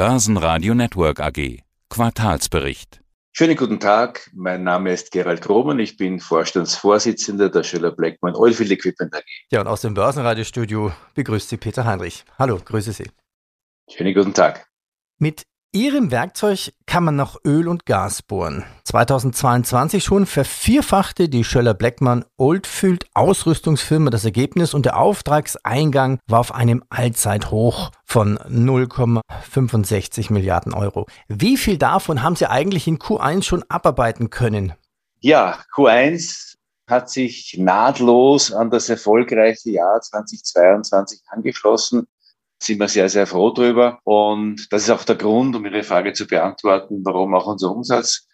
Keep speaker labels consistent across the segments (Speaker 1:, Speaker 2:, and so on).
Speaker 1: Börsenradio Network AG. Quartalsbericht.
Speaker 2: Schönen guten Tag, mein Name ist Gerald Krohmann, ich bin Vorstandsvorsitzender der Schiller Blackman Oilfield Equipment AG.
Speaker 3: Ja, und aus dem Börsenradiostudio begrüßt Sie Peter Heinrich. Hallo, grüße Sie.
Speaker 2: Schönen guten Tag.
Speaker 3: Mit Ihrem Werkzeug kann man noch Öl und Gas bohren. 2022 schon vervierfachte die Schöller Blackman Oldfield Ausrüstungsfirma das Ergebnis und der Auftragseingang war auf einem Allzeithoch von 0,65 Milliarden Euro. Wie viel davon haben Sie eigentlich in Q1 schon abarbeiten können?
Speaker 2: Ja, Q1 hat sich nahtlos an das erfolgreiche Jahr 2022 angeschlossen sind wir sehr, sehr froh drüber. Und das ist auch der Grund, um Ihre Frage zu beantworten, warum auch unser Umsatz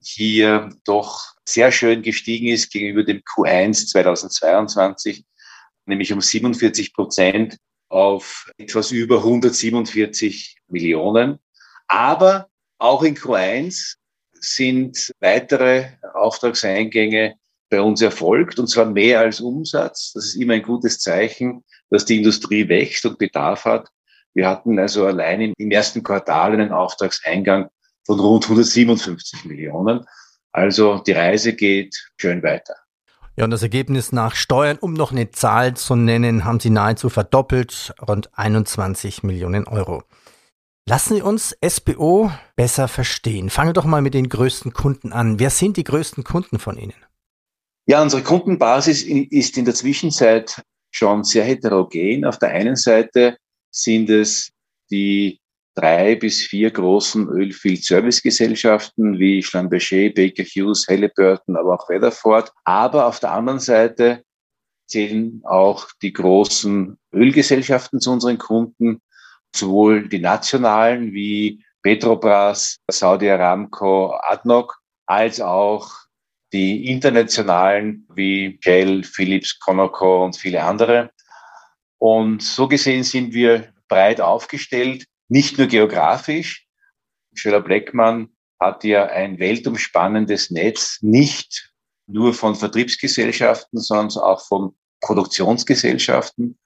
Speaker 2: hier doch sehr schön gestiegen ist gegenüber dem Q1 2022, nämlich um 47 Prozent auf etwas über 147 Millionen. Aber auch in Q1 sind weitere Auftragseingänge bei uns erfolgt, und zwar mehr als Umsatz. Das ist immer ein gutes Zeichen dass die Industrie wächst und Bedarf hat. Wir hatten also allein im ersten Quartal einen Auftragseingang von rund 157 Millionen. Also die Reise geht schön weiter.
Speaker 3: Ja, und das Ergebnis nach Steuern, um noch eine Zahl zu nennen, haben Sie nahezu verdoppelt, rund 21 Millionen Euro. Lassen Sie uns SBO besser verstehen. Fangen wir doch mal mit den größten Kunden an. Wer sind die größten Kunden von Ihnen?
Speaker 2: Ja, unsere Kundenbasis ist in der Zwischenzeit schon sehr heterogen. Auf der einen Seite sind es die drei bis vier großen Ölfield-Service-Gesellschaften wie Schlumberger, Baker Hughes, Halliburton, aber auch Weatherford. Aber auf der anderen Seite zählen auch die großen Ölgesellschaften zu unseren Kunden, sowohl die nationalen wie Petrobras, Saudi Aramco, ADNOC, als auch die internationalen wie Shell, Philips, Conoco und viele andere. Und so gesehen sind wir breit aufgestellt, nicht nur geografisch. Schöller Bleckmann hat ja ein weltumspannendes Netz, nicht nur von Vertriebsgesellschaften, sondern auch von Produktionsgesellschaften.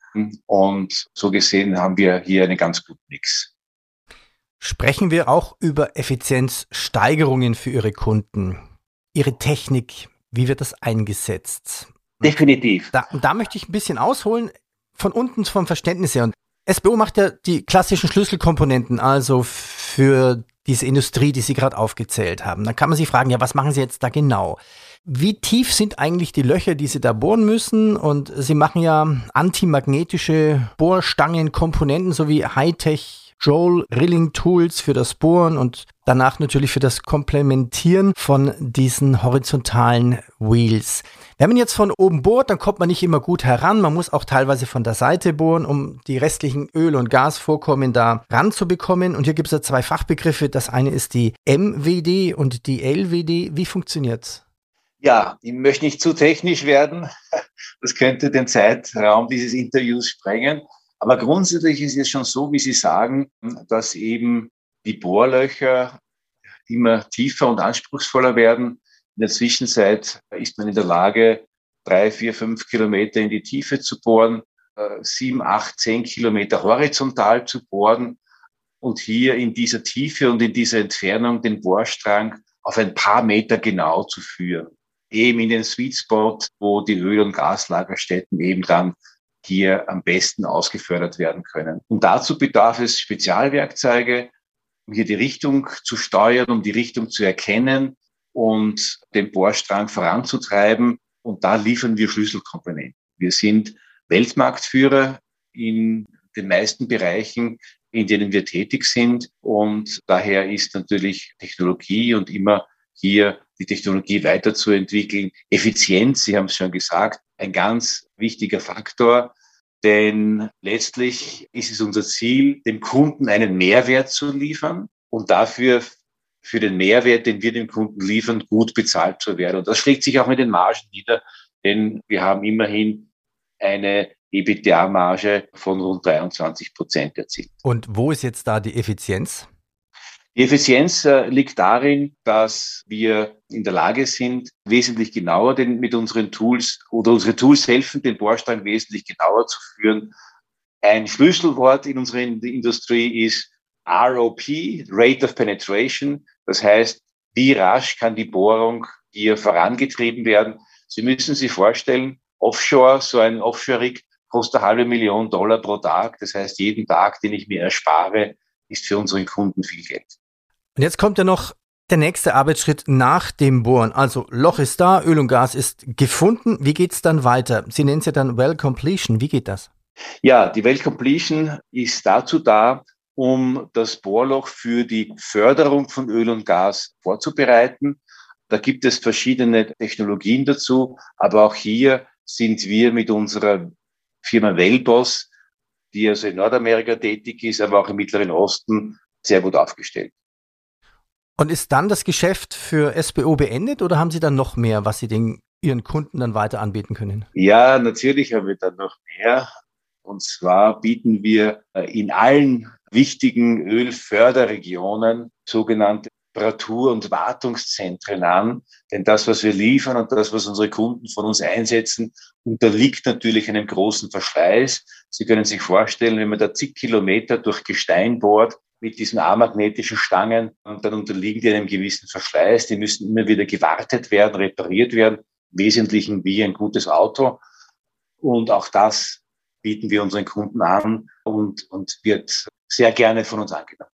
Speaker 2: Und so gesehen haben wir hier einen ganz guten Mix.
Speaker 3: Sprechen wir auch über Effizienzsteigerungen für Ihre Kunden. Ihre Technik, wie wird das eingesetzt?
Speaker 2: Definitiv.
Speaker 3: Da, da möchte ich ein bisschen ausholen, von unten vom Verständnis her. Und SBO macht ja die klassischen Schlüsselkomponenten, also für diese Industrie, die Sie gerade aufgezählt haben. Dann kann man sich fragen, ja, was machen Sie jetzt da genau? Wie tief sind eigentlich die Löcher, die Sie da bohren müssen? Und Sie machen ja antimagnetische Bohrstangenkomponenten sowie Hightech Joel Rilling Tools für das Bohren und danach natürlich für das Komplementieren von diesen horizontalen Wheels. Wenn man jetzt von oben bohrt, dann kommt man nicht immer gut heran. Man muss auch teilweise von der Seite bohren, um die restlichen Öl- und Gasvorkommen da ranzubekommen. Und hier gibt es ja zwei Fachbegriffe. Das eine ist die MWD und die LWD. Wie funktioniert's?
Speaker 2: Ja, ich möchte nicht zu technisch werden. Das könnte den Zeitraum dieses Interviews sprengen. Aber grundsätzlich ist es schon so, wie Sie sagen, dass eben die Bohrlöcher immer tiefer und anspruchsvoller werden. In der Zwischenzeit ist man in der Lage, drei, vier, fünf Kilometer in die Tiefe zu bohren, äh, sieben, acht, zehn Kilometer horizontal zu bohren und hier in dieser Tiefe und in dieser Entfernung den Bohrstrang auf ein paar Meter genau zu führen. Eben in den Sweet Spot, wo die Öl- und Gaslagerstätten eben dann hier am besten ausgefördert werden können. Und dazu bedarf es Spezialwerkzeuge, um hier die Richtung zu steuern, um die Richtung zu erkennen und den Bohrstrang voranzutreiben. Und da liefern wir Schlüsselkomponenten. Wir sind Weltmarktführer in den meisten Bereichen, in denen wir tätig sind. Und daher ist natürlich Technologie und immer hier die Technologie weiterzuentwickeln. Effizienz, Sie haben es schon gesagt, ein ganz wichtiger Faktor, denn letztlich ist es unser Ziel, dem Kunden einen Mehrwert zu liefern und dafür für den Mehrwert, den wir dem Kunden liefern, gut bezahlt zu werden. Und das schlägt sich auch mit den Margen nieder, denn wir haben immerhin eine EBITDA-Marge von rund 23 Prozent erzielt.
Speaker 3: Und wo ist jetzt da die Effizienz?
Speaker 2: Die Effizienz äh, liegt darin, dass wir in der Lage sind, wesentlich genauer den, mit unseren Tools oder unsere Tools helfen, den Bohrstein wesentlich genauer zu führen. Ein Schlüsselwort in unserer Industrie ist ROP, Rate of Penetration. Das heißt, wie rasch kann die Bohrung hier vorangetrieben werden? Sie müssen sich vorstellen, Offshore, so ein Offshore-Rig kostet eine halbe Million Dollar pro Tag. Das heißt, jeden Tag, den ich mir erspare, ist für unseren Kunden viel Geld.
Speaker 3: Und jetzt kommt ja noch der nächste Arbeitsschritt nach dem Bohren. Also Loch ist da, Öl und Gas ist gefunden. Wie geht es dann weiter? Sie nennen es ja dann Well Completion. Wie geht das?
Speaker 2: Ja, die Well Completion ist dazu da, um das Bohrloch für die Förderung von Öl und Gas vorzubereiten. Da gibt es verschiedene Technologien dazu, aber auch hier sind wir mit unserer Firma Wellboss, die also in Nordamerika tätig ist, aber auch im Mittleren Osten, sehr gut aufgestellt.
Speaker 3: Und ist dann das Geschäft für SBO beendet oder haben Sie dann noch mehr, was Sie den, Ihren Kunden dann weiter anbieten können?
Speaker 2: Ja, natürlich haben wir dann noch mehr. Und zwar bieten wir äh, in allen wichtigen Ölförderregionen sogenannte Reparatur- und Wartungszentren an. Denn das, was wir liefern und das, was unsere Kunden von uns einsetzen, unterliegt natürlich einem großen Verschleiß. Sie können sich vorstellen, wenn man da zig Kilometer durch Gestein bohrt, mit diesen amagnetischen Stangen, und dann unterliegen die einem gewissen Verschleiß. Die müssen immer wieder gewartet werden, repariert werden, im Wesentlichen wie ein gutes Auto. Und auch das bieten wir unseren Kunden an und, und wird sehr gerne von uns angenommen.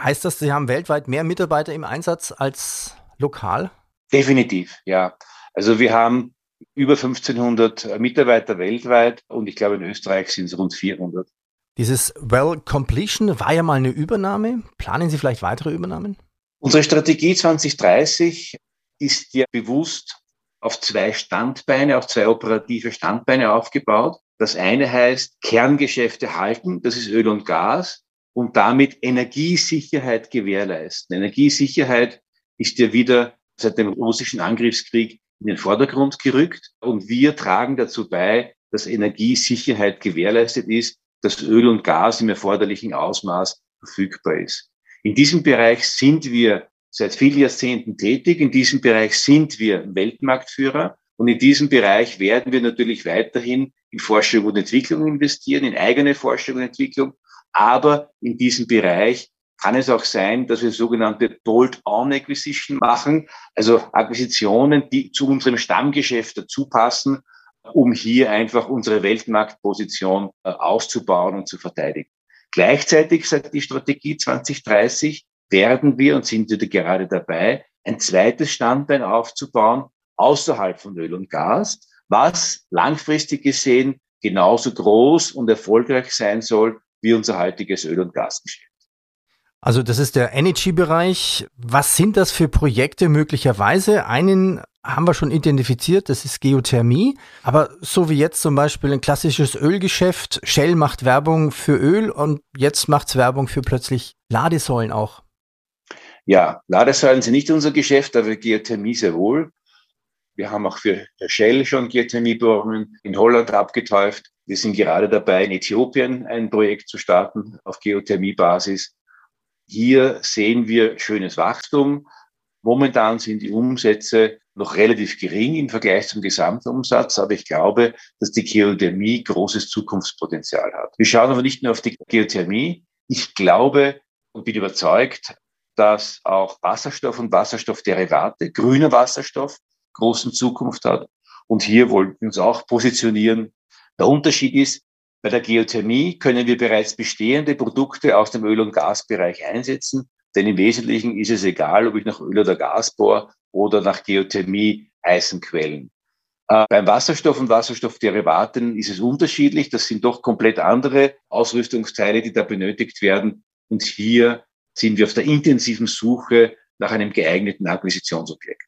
Speaker 3: Heißt das, Sie haben weltweit mehr Mitarbeiter im Einsatz als lokal?
Speaker 2: Definitiv, ja. Also wir haben über 1500 Mitarbeiter weltweit und ich glaube in Österreich sind es rund 400.
Speaker 3: Dieses Well Completion war ja mal eine Übernahme. Planen Sie vielleicht weitere Übernahmen?
Speaker 2: Unsere Strategie 2030 ist ja bewusst auf zwei Standbeine, auf zwei operative Standbeine aufgebaut. Das eine heißt Kerngeschäfte halten, das ist Öl und Gas und damit Energiesicherheit gewährleisten. Energiesicherheit ist ja wieder seit dem russischen Angriffskrieg in den Vordergrund gerückt und wir tragen dazu bei, dass Energiesicherheit gewährleistet ist, dass Öl und Gas im erforderlichen Ausmaß verfügbar ist. In diesem Bereich sind wir seit vielen Jahrzehnten tätig. In diesem Bereich sind wir Weltmarktführer. Und in diesem Bereich werden wir natürlich weiterhin in Forschung und Entwicklung investieren, in eigene Forschung und Entwicklung, aber in diesem Bereich kann es auch sein, dass wir sogenannte Bolt-on-Acquisition machen, also Akquisitionen, die zu unserem Stammgeschäft dazu passen, um hier einfach unsere Weltmarktposition äh, auszubauen und zu verteidigen. Gleichzeitig sagt die Strategie 2030, werden wir und sind wir gerade dabei, ein zweites Standbein aufzubauen außerhalb von Öl und Gas, was langfristig gesehen genauso groß und erfolgreich sein soll wie unser heutiges Öl- und Gasgeschäft.
Speaker 3: Also das ist der Energy-Bereich. Was sind das für Projekte möglicherweise? Einen haben wir schon identifiziert, das ist Geothermie. Aber so wie jetzt zum Beispiel ein klassisches Ölgeschäft, Shell macht Werbung für Öl und jetzt macht es Werbung für plötzlich Ladesäulen auch.
Speaker 2: Ja, Ladesäulen sind nicht unser Geschäft, aber Geothermie sehr wohl. Wir haben auch für Shell schon Geothermiebohrungen in Holland abgeteuft. Wir sind gerade dabei, in Äthiopien ein Projekt zu starten auf Geothermiebasis. Hier sehen wir schönes Wachstum. Momentan sind die Umsätze noch relativ gering im Vergleich zum Gesamtumsatz, aber ich glaube, dass die Geothermie großes Zukunftspotenzial hat. Wir schauen aber nicht nur auf die Geothermie. Ich glaube und bin überzeugt, dass auch Wasserstoff und Wasserstoffderivate, grüner Wasserstoff, großen Zukunft hat. Und hier wollten wir uns auch positionieren der Unterschied ist, bei der Geothermie können wir bereits bestehende Produkte aus dem Öl- und Gasbereich einsetzen, denn im Wesentlichen ist es egal, ob ich nach Öl oder Gas bohre oder nach Geothermie heißen Quellen. Äh, beim Wasserstoff und Wasserstoffderivaten ist es unterschiedlich. Das sind doch komplett andere Ausrüstungsteile, die da benötigt werden. Und hier sind wir auf der intensiven Suche nach einem geeigneten Akquisitionsobjekt.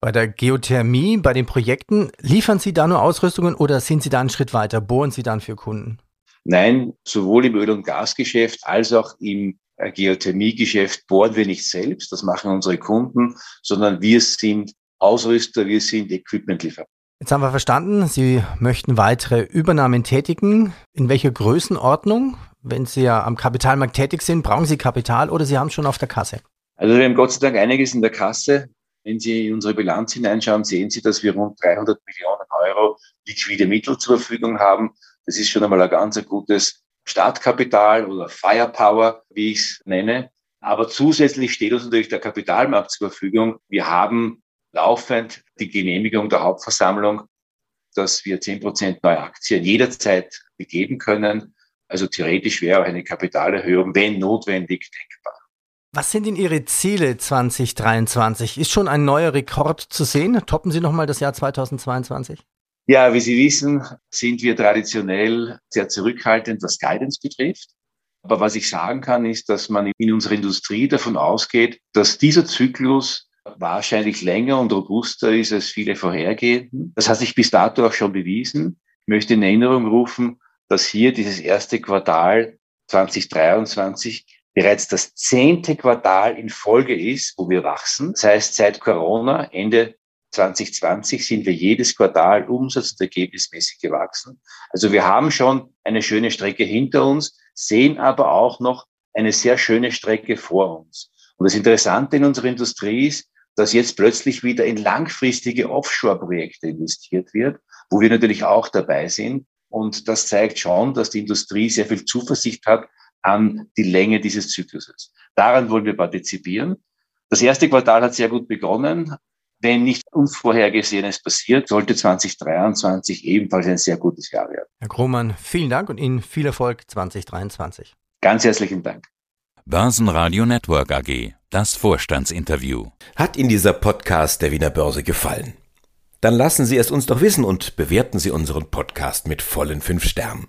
Speaker 3: Bei der Geothermie, bei den Projekten, liefern Sie da nur Ausrüstungen oder sind Sie da einen Schritt weiter? Bohren Sie dann für Kunden?
Speaker 2: Nein, sowohl im Öl- und Gasgeschäft als auch im äh, Geothermiegeschäft bohren wir nicht selbst, das machen unsere Kunden, sondern wir sind Ausrüster, wir sind Equipmentlieferer.
Speaker 3: Jetzt haben wir verstanden, Sie möchten weitere Übernahmen tätigen. In welcher Größenordnung? Wenn Sie ja am Kapitalmarkt tätig sind, brauchen Sie Kapital oder Sie haben es schon auf der Kasse?
Speaker 2: Also wir haben Gott sei Dank einiges in der Kasse. Wenn Sie in unsere Bilanz hineinschauen, sehen Sie, dass wir rund 300 Millionen Euro liquide Mittel zur Verfügung haben. Das ist schon einmal ein ganz gutes Startkapital oder Firepower, wie ich es nenne. Aber zusätzlich steht uns natürlich der Kapitalmarkt zur Verfügung. Wir haben laufend die Genehmigung der Hauptversammlung, dass wir zehn Prozent neue Aktien jederzeit begeben können. Also theoretisch wäre auch eine Kapitalerhöhung, wenn notwendig, denkbar.
Speaker 3: Was sind denn Ihre Ziele 2023? Ist schon ein neuer Rekord zu sehen? Toppen Sie nochmal das Jahr 2022?
Speaker 2: Ja, wie Sie wissen, sind wir traditionell sehr zurückhaltend, was Guidance betrifft. Aber was ich sagen kann, ist, dass man in unserer Industrie davon ausgeht, dass dieser Zyklus wahrscheinlich länger und robuster ist als viele vorhergehenden. Das hat sich bis dato auch schon bewiesen. Ich möchte in Erinnerung rufen, dass hier dieses erste Quartal 2023 bereits das zehnte Quartal in Folge ist, wo wir wachsen. Das heißt, seit Corona, Ende 2020, sind wir jedes Quartal umsatz- und ergebnismäßig gewachsen. Also wir haben schon eine schöne Strecke hinter uns, sehen aber auch noch eine sehr schöne Strecke vor uns. Und das Interessante in unserer Industrie ist, dass jetzt plötzlich wieder in langfristige Offshore-Projekte investiert wird, wo wir natürlich auch dabei sind. Und das zeigt schon, dass die Industrie sehr viel Zuversicht hat an die Länge dieses Zykluses. Daran wollen wir partizipieren. Das erste Quartal hat sehr gut begonnen. Wenn nicht Unvorhergesehenes passiert, sollte 2023 ebenfalls ein sehr gutes Jahr werden.
Speaker 3: Herr Krohmann, vielen Dank und Ihnen viel Erfolg 2023.
Speaker 2: Ganz herzlichen Dank.
Speaker 1: Börsenradio Network AG, das Vorstandsinterview.
Speaker 4: Hat Ihnen dieser Podcast der Wiener Börse gefallen? Dann lassen Sie es uns doch wissen und bewerten Sie unseren Podcast mit vollen fünf Sternen.